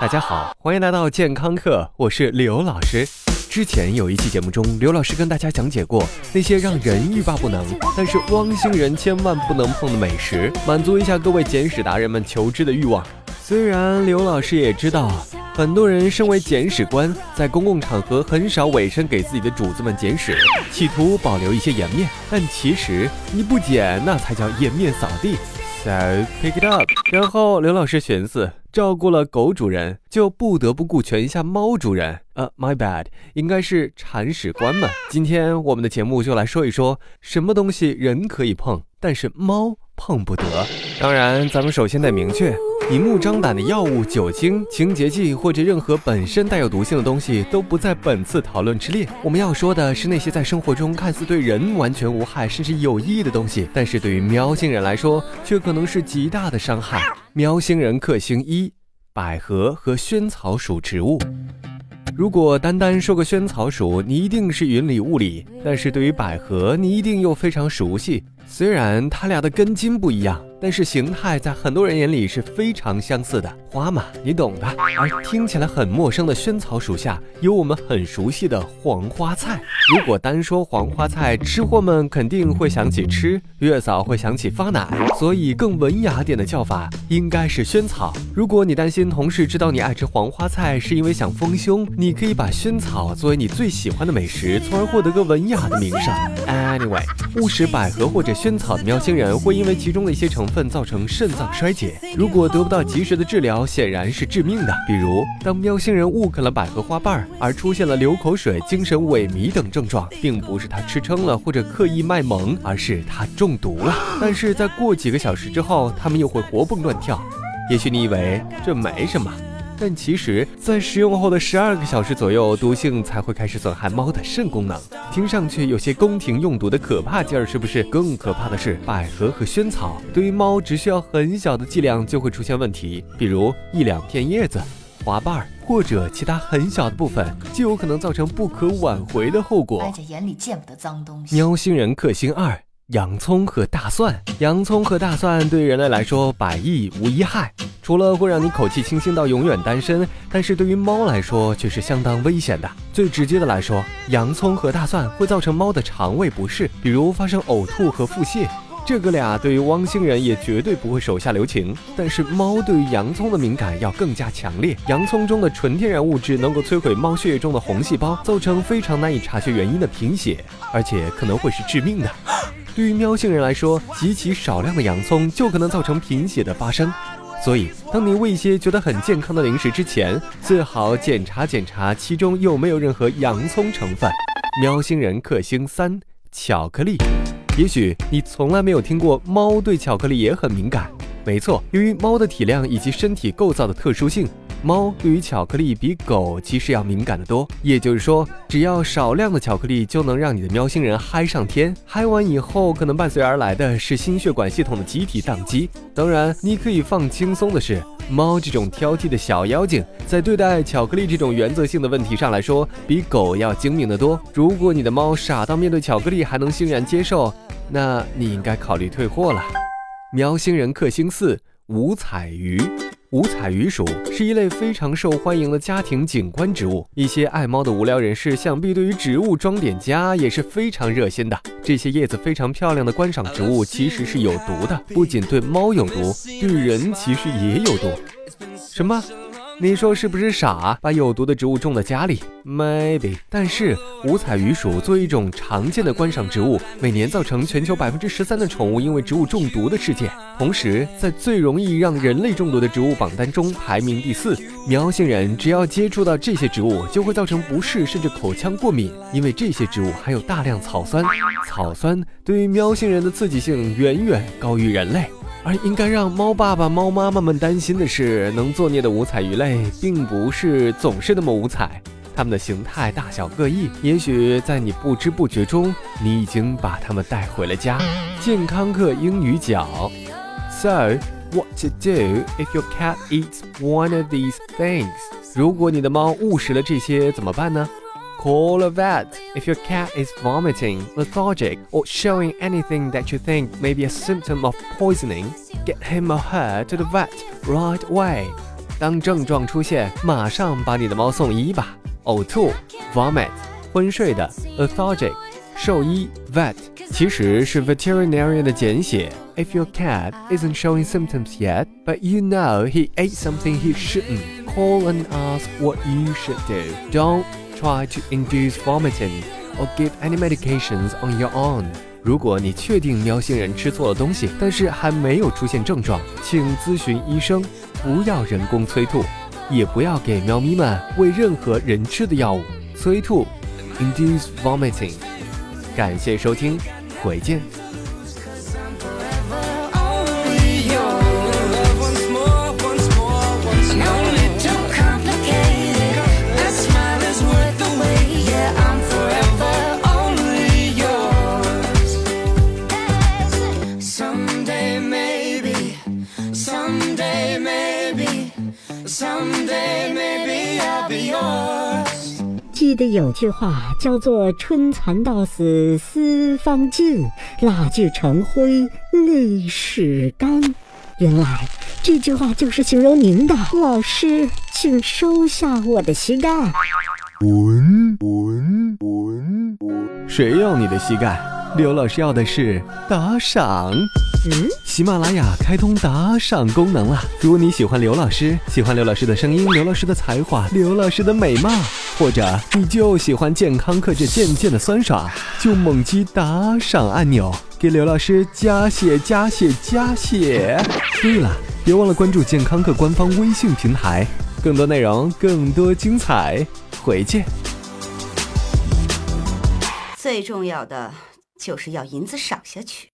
大家好，欢迎来到健康课，我是刘老师。之前有一期节目中，刘老师跟大家讲解过那些让人欲罢不能，但是汪星人千万不能碰的美食，满足一下各位减屎达人们求知的欲望。虽然刘老师也知道，很多人身为减屎官，在公共场合很少委身给自己的主子们捡屎，企图保留一些颜面，但其实你不捡，那才叫颜面扫地。So pick it up。然后刘老师寻思，照顾了狗主人，就不得不顾全一下猫主人。呃，my bad，应该是铲屎官们。今天我们的节目就来说一说，什么东西人可以碰，但是猫碰不得。当然，咱们首先得明确。明目张胆的药物、酒精、清洁剂或者任何本身带有毒性的东西都不在本次讨论之列。我们要说的是那些在生活中看似对人完全无害，甚至有益的东西，但是对于喵星人来说却可能是极大的伤害。喵星人克星一：百合和萱草属植物。如果单单说个萱草属，你一定是云里雾里；但是对于百合，你一定又非常熟悉。虽然它俩的根茎不一样。但是形态在很多人眼里是非常相似的，花嘛，你懂的。而听起来很陌生的萱草属下，有我们很熟悉的黄花菜。如果单说黄花菜，吃货们肯定会想起吃，月嫂会想起发奶，所以更文雅点的叫法应该是萱草。如果你担心同事知道你爱吃黄花菜是因为想丰胸，你可以把萱草作为你最喜欢的美食，从而获得个文雅的名声。Anyway，误食百合或者萱草的喵星人会因为其中的一些成分造成肾脏衰竭，如果得不到及时的治疗，显然是致命的。比如，当喵星人误啃了百合花瓣而出现了流口水、精神萎靡等症状，并不是他吃撑了或者刻意卖萌，而是他中毒了。但是在过几个小时之后，他们又会活蹦乱跳。也许你以为这没什么。但其实，在食用后的十二个小时左右，毒性才会开始损害猫的肾功能。听上去有些宫廷用毒的可怕劲儿，是不是？更可怕的是，百合和萱草对于猫只需要很小的剂量就会出现问题，比如一两片叶子、花瓣或者其他很小的部分，就有可能造成不可挽回的后果。眼里见不得脏东西。喵星人克星二：洋葱和大蒜。洋葱和大蒜对人类来说百益无一害。除了会让你口气清新到永远单身，但是对于猫来说却是相当危险的。最直接的来说，洋葱和大蒜会造成猫的肠胃不适，比如发生呕吐和腹泻。这个俩对于汪星人也绝对不会手下留情。但是猫对于洋葱的敏感要更加强烈，洋葱中的纯天然物质能够摧毁猫血液中的红细胞，造成非常难以察觉原因的贫血，而且可能会是致命的。对于喵星人来说，极其少量的洋葱就可能造成贫血的发生。所以，当你喂一些觉得很健康的零食之前，最好检查检查其中有没有任何洋葱成分。喵星人克星三：巧克力。也许你从来没有听过猫对巧克力也很敏感。没错，由于猫的体量以及身体构造的特殊性。猫对于巧克力比狗其实要敏感的多，也就是说，只要少量的巧克力就能让你的喵星人嗨上天，嗨完以后可能伴随而来的是心血管系统的集体宕机。当然，你可以放轻松的是，猫这种挑剔的小妖精，在对待巧克力这种原则性的问题上来说，比狗要精明得多。如果你的猫傻到面对巧克力还能欣然接受，那你应该考虑退货了。喵星人克星四五彩鱼。五彩鱼属是一类非常受欢迎的家庭景观植物，一些爱猫的无聊人士想必对于植物装点家也是非常热心的。这些叶子非常漂亮的观赏植物其实是有毒的，不仅对猫有毒，对人其实也有毒。什么？你说是不是傻？把有毒的植物种在家里？Maybe。但是五彩鱼属作为一种常见的观赏植物，每年造成全球百分之十三的宠物因为植物中毒的事件。同时，在最容易让人类中毒的植物榜单中排名第四。喵星人只要接触到这些植物，就会造成不适甚至口腔过敏，因为这些植物含有大量草酸。草酸对于喵星人的刺激性远远高于人类。而应该让猫爸爸、猫妈妈们担心的是，能作孽的五彩鱼类并不是总是那么五彩，它们的形态大小各异，也许在你不知不觉中，你已经把它们带回了家。健康课英语角，So what to do if your cat eats one of these things？如果你的猫误食了这些，怎么办呢 ？Call a vet if your cat is vomiting, lethargic, or showing anything that you think may be a symptom of poisoning. Get him or her to the vet right away. 当症状出现，马上把你的猫送医吧。呕吐，vomit，昏睡的，lethargic，兽医，vet，其实是 veterinarian 的简写。If your cat isn't showing symptoms yet, but you know he ate something he shouldn't, call and ask what you should do. Don't try to induce vomiting or give any medications on your own. 如果你确定喵星人吃错了东西，但是还没有出现症状，请咨询医生，不要人工催吐。也不要给喵咪们喂任何人吃的药物，催吐，induce vomiting。感谢收听，回见。记得有句话叫做“春蚕到死丝方尽，蜡炬成灰泪始干”。原来这句话就是形容您的。老师，请收下我的膝盖。滚滚滚滚！谁要你的膝盖？刘老师要的是打赏。嗯，喜马拉雅开通打赏功能了。如果你喜欢刘老师，喜欢刘老师的声音，刘老师的才华，刘老师的美貌，或者你就喜欢健康课这渐渐的酸爽，就猛击打赏按钮，给刘老师加血加血加血。对了，别忘了关注健康课官方微信平台，更多内容，更多精彩，回见。最重要的。就是要银子赏下去。